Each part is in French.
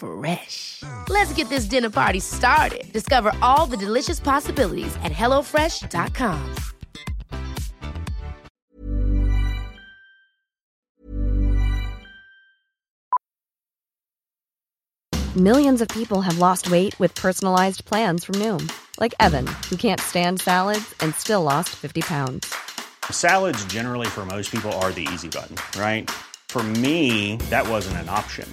Fresh. Let's get this dinner party started. Discover all the delicious possibilities at hellofresh.com. Millions of people have lost weight with personalized plans from Noom, like Evan, who can't stand salads and still lost 50 pounds. Salads, generally, for most people, are the easy button, right? For me, that wasn't an option.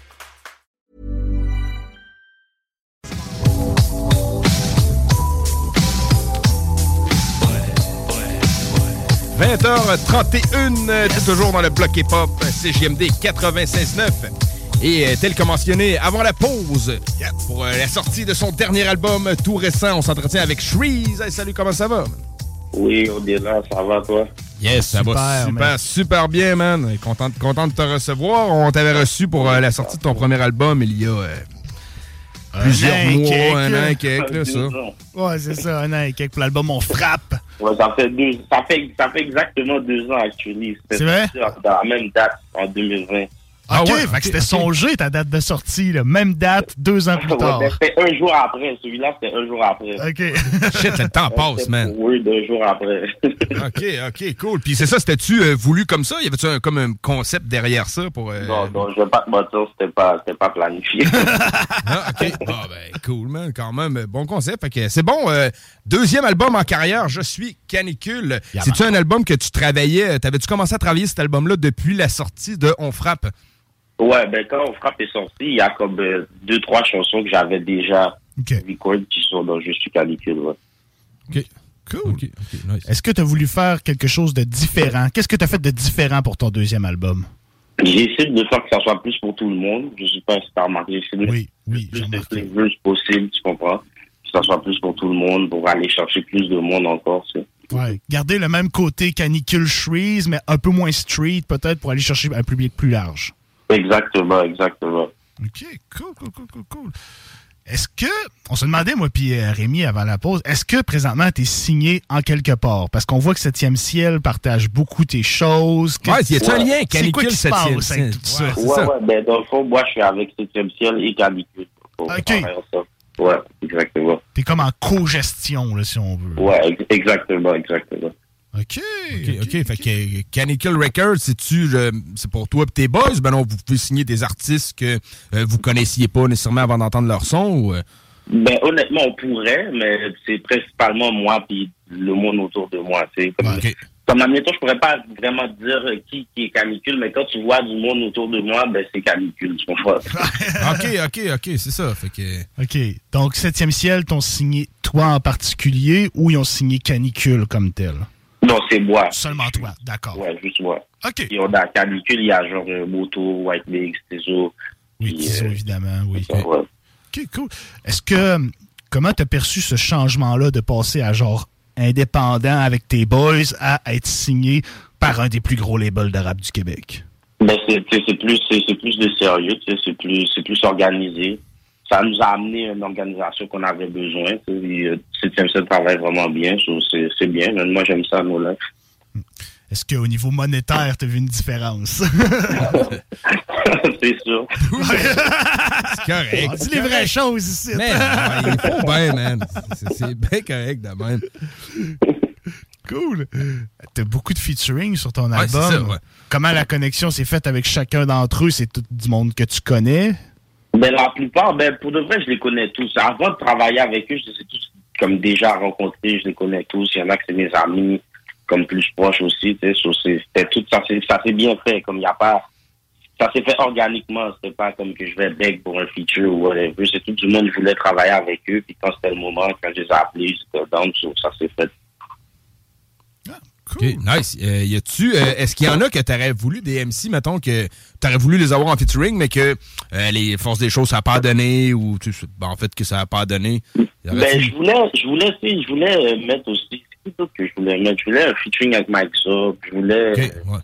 20h31, euh, c'est toujours dans le bloc hip-hop, CGMD 96.9. Et euh, tel que mentionné avant la pause, pour euh, la sortie de son dernier album tout récent, on s'entretient avec Shreeze. Hey, salut, comment ça va? Oui, on est là, ça va toi? Yes, ça va super, super bien, man. Content, content de te recevoir. On t'avait reçu pour euh, la sortie de ton premier album il y a euh, plusieurs mois, un an et quelques, là, ça. Ouais, c'est ça, un an et quelques pour l'album On Frappe. Ouais, ça fait deux, ça fait, ça fait exactement deux ans actuellement. C'est vrai? Dans la même date, en 2020. Ah OK, ouais, fait c'était ok. songé ta date de sortie, là. même date, deux ans plus Ouais, tard. mais c'était un jour après. Celui-là, c'était un jour après. OK. Shit, le temps passe, man. Oui, deux jours après. OK, OK, cool. Puis c'est ça, c'était-tu euh, voulu comme ça? Y avait-tu un, comme un concept derrière ça pour... euh, non, non, je vais pas te mentir, c'était pas, c'était pas planifié. Ah, OK. Ah, ben, cool, man. Quand même, euh, bon concept. Fait que c'est bon. euh, deuxième album en carrière, Je suis canicule. Yeah, C'est-tu un album que tu travaillais? T'avais-tu commencé à travailler cet album-là depuis la sortie de On Frappe? Ouais, ben quand On Frappe est sorti, il y a comme euh, deux, trois chansons que j'avais déjà OK. record qui sont dans Je suis canicule. Ouais. OK. Cool. Nice. Est-ce que tu as voulu faire quelque chose de différent? Qu'est-ce que tu as fait de différent pour ton deuxième album? J'ai essayé de faire que ça soit plus pour tout le monde. Je sais pas si t'as remarqué. J'ai essayé de Oui, oui, plus remarqué. flavors possible, tu comprends? Que ça soit plus pour tout le monde, pour aller chercher plus de monde encore, tu sais. Ouais. Garder le même côté canicule Shreeze, mais un peu moins street, peut-être, pour aller chercher un public plus large. Exactement, exactement. OK, cool, cool, cool, cool, cool. Est-ce que, on se demandait, moi puis euh, Rémi, avant la pause, est-ce que présentement tu es signé en quelque part? Parce qu'on voit que Septième Ciel partage beaucoup tes choses. que- Ouais, y a-tu un lien C'est quoi canicule qui se septième passe avec ciel? tout ça? Ouais, Ouais, ça. ouais, ben dans le fond, moi, je suis avec Septième Ciel et Canicule. Ok. faire ça. Ouais, exactement. T'es comme en co-gestion, là, si on veut. Ouais, ex- exactement, exactement. OK. OK, OK. Fait que euh, Canicule Records, c'est-tu, c'est pour toi et tes boys? Ben non, vous pouvez signer des artistes que euh, vous connaissiez pas nécessairement avant d'entendre leur son ou... euh, Ben, honnêtement, on pourrait, mais c'est principalement moi puis le monde autour de moi. Comme, OK. comme admettons, je pourrais pas vraiment dire qui, qui est Canicule, mais quand tu vois du monde autour de moi, ben, c'est Canicule, tu comprends? OK, OK, OK, c'est ça. Fait que... OK. Donc, Septième Ciel, t'ont signé toi en particulier ou ils ont signé Canicule comme tel? Non, c'est moi. Seulement toi, d'accord. Ouais, juste moi. OK. Et on a Canicule, il y a genre euh, Moto, White Mix, Tezo. Oui, Tizo, euh, évidemment, oui. ça, ouais. OK, cool. Est-ce que, comment t'as perçu ce changement-là de passer à genre indépendant avec tes boys à être signé par un des plus gros labels de rap du Québec? Ben, c'est plus, plus de sérieux, c'est plus, c'est plus organisé. Ça nous a amené une organisation qu'on avait besoin. tu et, euh, Septième Ciel travaille vraiment bien, c'est bien. Moi, j'aime ça, nos lives. Est-ce qu'au niveau monétaire, t'as vu une différence? c'est sûr. C'est correct. On dit les vraies choses ici. Man, ouais, il faut bien, man. C'est- bien correct de même. Cool. T'as beaucoup de featuring sur ton Ouais, album. ça, ouais. Comment la connexion s'est faite avec chacun d'entre eux? C'est tout du monde que tu connais? Ben, la plupart, ben, pour de vrai, je les connais tous. Avant de travailler avec eux, je les ai tous comme déjà rencontrés, je les connais tous. Il y en a que c'est mes amis, comme plus proches aussi, c'est- C'était tout, ça ça s'est bien fait, comme il n'y a pas, ça s'est fait organiquement. C'était pas comme que je vais beg pour un feature ou whatever. C'est tout du monde qui voulait travailler avec eux. Puis quand c'était le moment, quand je les ai appelés, so, ça s'est fait. OK, nice. Euh, y a-tu, euh, est-ce qu'il y en a que t'aurais voulu des MC, mettons, que t'aurais voulu les avoir en featuring, mais que euh, les forces des choses, ça n'a pas donné, ou tu sais, ben, en fait, que ça n'a pas donné? Ben, je voulais, je voulais, je voulais euh, mettre aussi, qui d'autre que je voulais mettre? Je voulais un featuring avec Mike Zop, je voulais, OK, ouais.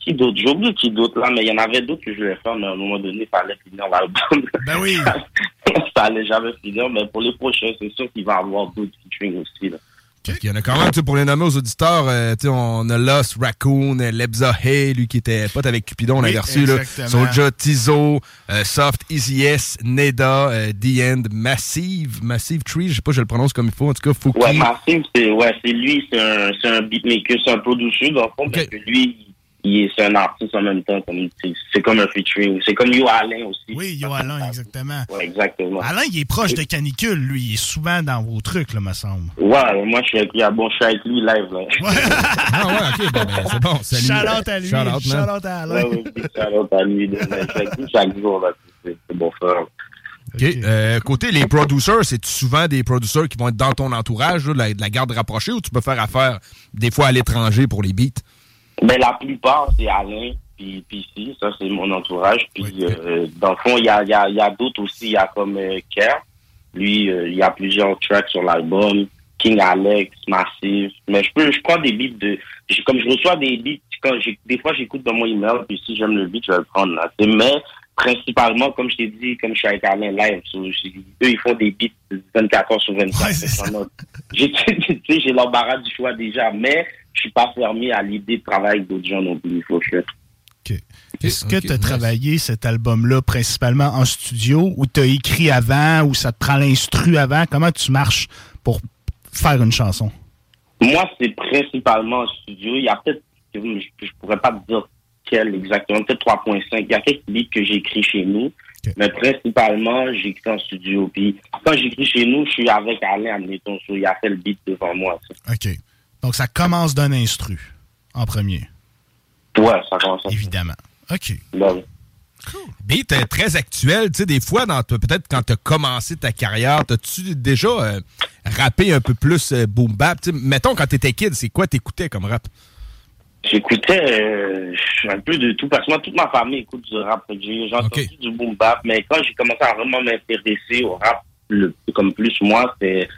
qui d'autre? J'ai oublié qui d'autre là, mais il y en avait d'autres que je voulais faire, mais à un moment donné, il fallait finir l'album. Ben oui. ça allait jamais finir, mais pour les prochains, c'est sûr qu'il va y avoir d'autres featuring aussi, là. Parce qu'il y en a quand même, tu sais, pour les nommer aux auditeurs, euh, tu sais, on a Lost, Raccoon, euh, Lebza Hay, lui qui était pote avec Cupidon, on Oui, l'a reçu, là. Soulja, Tizo, euh, Soft, Easy S, Neda, euh, The End, Massive, Massive Tree, je sais pas, je le prononce comme il faut, en tout cas, Fouki. Ouais, Maxime, c'est, ouais, c'est lui, c'est un, un beatmaker, c'est un producer, dans le fond, mais que lui, il c'est un artiste en même temps, comme, c'est, c'est comme un featuring. C'est comme Yo Alain aussi. Oui, Yo Alain, exactement. Ouais, exactement. Alain, il est proche de Canicule, lui. Il est souvent dans vos trucs, là, me semble. Ouais, moi, je suis avec lui, ah, bon, je suis avec lui live, là. Ah ouais, ok, bon, ben, c'est bon, salut. À lui. Shout-out à Alain. Ouais, shout-out à lui, de- je suis avec lui chaque jour, là. C'est, bon frère. OK. Euh, côté les producers, c'est souvent des producers qui vont être dans ton entourage, là, de, la, de la garde rapprochée, ou tu peux faire affaire des fois à l'étranger pour les beats? Mais la plupart, c'est Alain, puis puis si, ça c'est mon entourage. Puis euh, dans le fond, il y a, il y a, y a d'autres aussi, il y a comme euh, Kerr. Lui, euh, il y a plusieurs tracks sur l'album. King Alex, Massive. Mais je peux, je prends des beats de, comme je reçois des beats, quand j'ai, des fois j'écoute dans mon email, puis si j'aime le beat, je vais le prendre là. Mais principalement, comme je t'ai dit, comme je suis avec Alain live, so, eux ils font des beats 24 heures sur 24. Vraiment. J'ai, l'embarras du choix déjà, mais je suis pas fermé à l'idée de travailler avec d'autres gens non plus. Il faut que Est-ce que tu as travaillé cet album-là principalement en studio ou tu as écrit avant ou ça te prend l'instru avant? Comment tu marches pour faire une chanson? Moi, c'est principalement en studio. Il y a peut-être, je, je pourrais pas te dire quel exactement, peut-être 3.5. Il y a quelques beats que j'écris chez nous, mais principalement, j'écris en studio. Puis quand j'écris chez nous, je suis avec Alain, admettons, il a fait le beat devant moi. ça. OK. Donc, ça commence d'un instru en premier. Ouais, ça commence. Évidemment. OK. Ben, Beat euh, très actuel, tu sais, des fois, peut-être quand tu as commencé ta carrière, t'as-tu déjà euh, rappé un peu plus euh, boom bap? Mettons, quand t'étais kid, c'est quoi t'écoutais comme rap? J'écoutais euh, un peu de tout, parce que moi, toute ma famille écoute du rap. J'ai entendu du boom bap, mais quand j'ai commencé à vraiment m'intéresser au rap, le, comme plus moi, c'était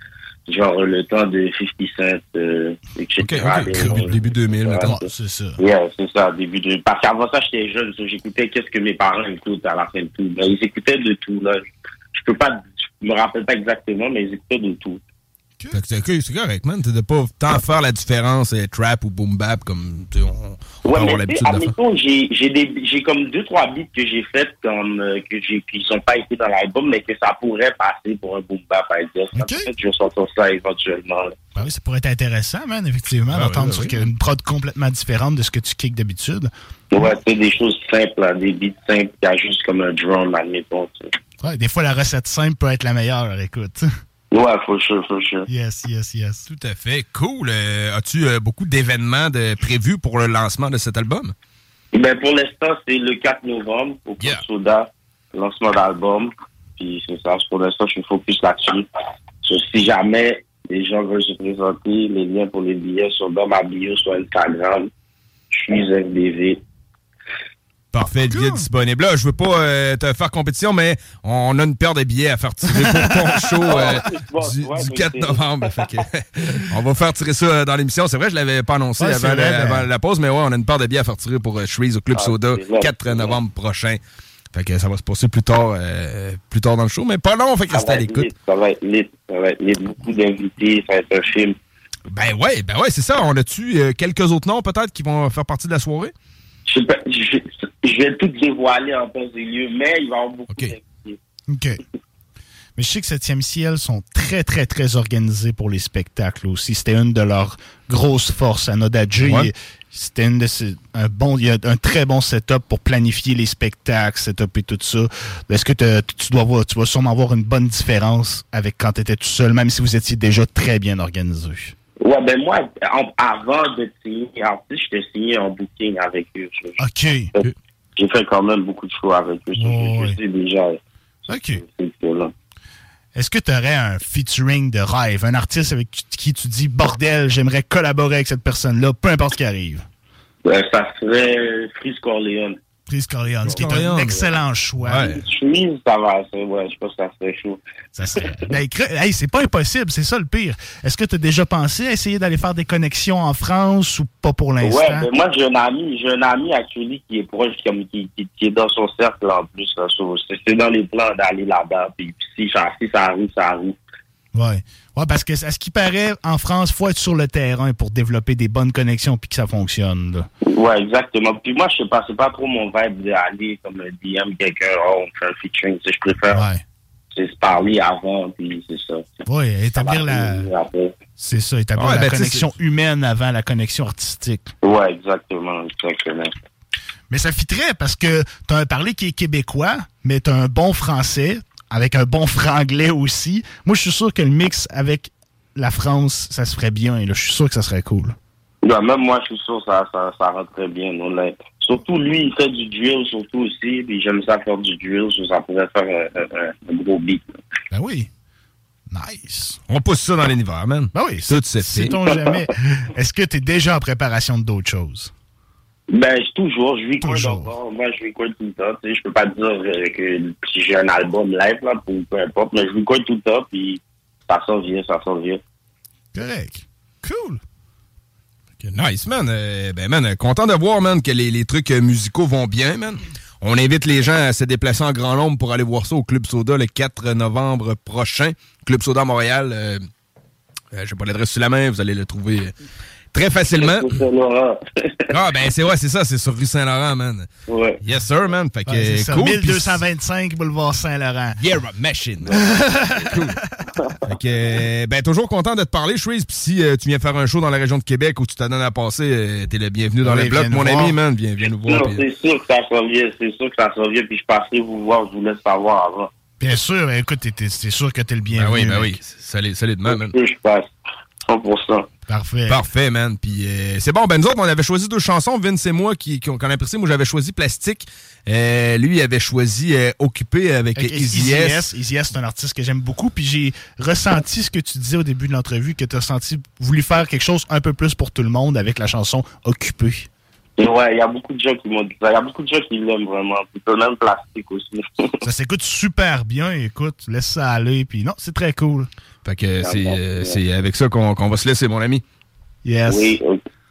genre le temps de 50 Cent, euh, etc. ok. Les- Début 2000, mettons. c'est ça. Yeah, c'est ça, début de... Parce qu'avant ça, j'étais jeune, j'écoutais qu'est-ce que mes parents écoutent à la fin de tout. Ben, ils écoutaient de tout, là. Je peux pas... Je me rappelle pas exactement, mais ils écoutaient de tout. Fait que c'est c'est correct, man. T'as de pas tant faire la différence euh, trap ou boom bap comme on, on Ouais, avoir l'habitude sais, de faire. admettons, j'ai, j'ai des, j'ai comme deux, trois beats que j'ai fait comme, euh, que j'ai, qui sont pas été dans l'album, mais que ça pourrait passer pour un boom bap, I guess. Peut-être que je vais sortir ça éventuellement, là. Ben oui, ça pourrait être intéressant, man, effectivement, Ah d'entendre oui, sur oui. une prod complètement différente de ce que tu kicks d'habitude. Ouais, sais, des choses simples, là, des beats simples, a juste comme un drum, admettons. Ouais, des fois, la recette simple peut être la meilleure, écoute. Ouais, faut sure, faut sure. Yes, yes, yes. Tout à fait. Cool. Euh, As-tu euh, beaucoup d'événements prévus pour le lancement de cet album? Ben, pour l'instant, c'est le 4 novembre au Club Soda, lancement d'album. Puis c'est ça, pour l'instant, je suis focus là-dessus. Si jamais les gens veulent se présenter, les liens pour les billets sont dans ma bio sur Instagram. Je suis FBV. Parfait, le billet disponible. Là, je veux pas euh, te faire compétition, mais on a une paire de billets à faire tirer pour ton show euh, du, du 4 novembre. Fait que, on va faire tirer ça euh, dans l'émission. C'est vrai, je l'avais pas annoncé Ouais, avant, vrai, la, ben- pause, mais ouais, on a une paire de billets à faire tirer pour euh, Shreeze au Club Ah, Soda, c'est vrai, 4 c'est vrai. novembre prochain. Fait que ça va se passer plus tard, euh, plus tard dans le show, mais pas long, fait que Ça restez à l'écoute. ça va être lit, ça va être lit. Beaucoup d'invités, ça va être un film. Ben ouais, ben ouais, c'est ça. On a-tu quelques autres noms peut-être qui vont faire partie de la soirée? Je, sais pas, je, je vais tout dévoiler en temps et lieu, mais il va y avoir beaucoup d'invités. OK. Mais je sais que 7e ciel sont très, très, très organisés pour les spectacles aussi. C'était une de leurs grosses forces à Nodadji. Ouais. C'était une de ces- un bon, il y a un très bon setup pour planifier les spectacles, setup et tout ça. Est-ce que tu dois voir, tu vas sûrement voir une bonne différence avec quand tu étais tout seul, même si vous étiez déjà très bien organisé? Ouais, ben moi, en- avant de signer artiste, j'étais signé en booking avec eux. Je- je- OK. J'ai fait quand même beaucoup de shows avec eux. Je- je, sais déjà. OK. Est-ce que tu aurais un featuring de rêve, un artiste avec qui tu dis bordel, j'aimerais collaborer avec cette personne-là, peu importe ce qui arrive? Euh, ça serait Freeze Corleone. Corleone, ce qui est un excellent choix. Ouais. Ça va. ça- Ouais, je pense que ça serait chaud. Ça serait- Ben, hey, c'est pas impossible, c'est ça le pire. Est-ce que tu as déjà pensé à essayer d'aller faire des connexions en France ou pas pour l'instant? Ouais, ben moi, j'ai un ami, j'ai un ami, actually, qui est proche, comme, qui, qui, qui est dans son cercle, en plus. c'est dans les plans d'aller là-bas. Puis, si ça arrive, ça arrive. Ouais. Ouais, parce que à ce qui paraît, en France, faut être sur le terrain pour développer des bonnes connexions puis que ça fonctionne. là? Ouais, exactement. Puis moi, je sais pas, c'est pas trop mon vibe d'aller comme un DM quelqu'un, oh, on fait un featuring. Tu Je préfère Ouais. c'est se parler avant, puis c'est ça. Ouais, établir la. C'est ça, établir Ouais, la ben, tu connexion humaine avant la connexion artistique. Ouais, exactement, exactement. Mais ça fitterait parce que t'as un parler qui est québécois, mais t'as un bon français, avec un bon franglais aussi. Moi, je suis sûr que le mix avec la France, ça se ferait bien. Là. Je suis sûr que ça serait cool. Ouais, même moi, je suis sûr que ça, ça, ça rentre très bien. non, là. Surtout, lui, il fait du drill, surtout aussi, puis j'aime ça faire du drill, ça pourrait faire un, un- un gros beat. Ben oui. Nice. On pousse ça dans l'univers, man. Ben oui, Tout c'est se fait. sait-on jamais. Est-ce que t'es déjà en préparation d'autres choses? Ben, je- toujours, je record Toujours. encore. Moi, je record tout le temps. Tu sais, je peux pas dire euh, que si j'ai un album live, là, pour peu importe, mais je record tout le temps, puis ça s'en vient, ça s'en vient. Correct. Cool. Nice, man. Euh, ben, man, content de voir, man, que les, les trucs euh, musicaux vont bien, man. On invite les gens à se déplacer en grand nombre pour aller voir ça au Club Soda le 4 novembre prochain. Club Soda Montréal. Euh, euh, J'ai pas l'adresse sous la main, vous allez le trouver très facilement. Ah, ben, c'est ouais, c'est ça, c'est sur rue Saint-Laurent, man. ouais. Yes, sir, man. Fait que, Ouais, c'est cool. 1225 boulevard Saint-Laurent. Yeah, machine. cool. Fait que, euh, ben, toujours content de te parler, Shreeze. Puis si euh, tu viens faire un show dans la région de Québec où tu t'en donnes à passer, euh, t'es le bienvenu dans Oui, le bloc, viens nous mon voir. ami, man. Viens, viens nous voir. Non, c'est sûr que ça s'en vient, c'est sûr que ça s'en vient, puis je passerai vous voir, je vous laisse savoir avant. Bien sûr, ben, écoute, t'es- t'es- c'est sûr que t'es le bienvenu. Ben oui, ben mec. oui. Solide, solidement, man. Que je passe. 100%. Parfait. Parfait, man. Puis euh, c'est bon, ben nous autres, on avait choisi deux chansons, Vince et moi, qui, qui ont qu'on a apprécié. Moi, j'avais choisi Plastique. Euh, lui, il avait choisi euh, Occupé avec Easy Easy S. Easy S, c'est un artiste que j'aime beaucoup. Puis j'ai ressenti ce que tu disais au début de l'entrevue, que tu as senti voulu faire quelque chose un peu plus pour tout le monde avec la chanson Occupé. Et ouais, il y a beaucoup de gens qui m'ont dit ça. Il y a beaucoup de gens qui l'aiment vraiment. Puis peut même plastique aussi. Ça s'écoute super bien. Écoute, laisse ça aller. Puis non, c'est très cool. Fait que c'est euh, c'est avec ça qu'on qu'on va se laisser, mon ami. Yes. oui,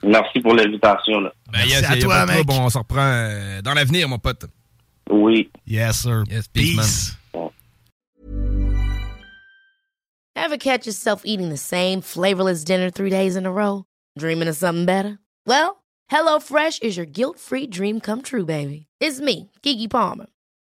merci pour l'invitation. Ben, Merci yes, à toi, mec. trouble, on s'en reprend euh, dans l'avenir, mon pote. Oui. Yes, sir. Yes, peace, man. Peace. Ever catch yourself eating the same flavorless dinner three days in a row? Dreaming of something better? Well, HelloFresh is your guilt-free dream come true, baby. It's me, Kiki Palmer.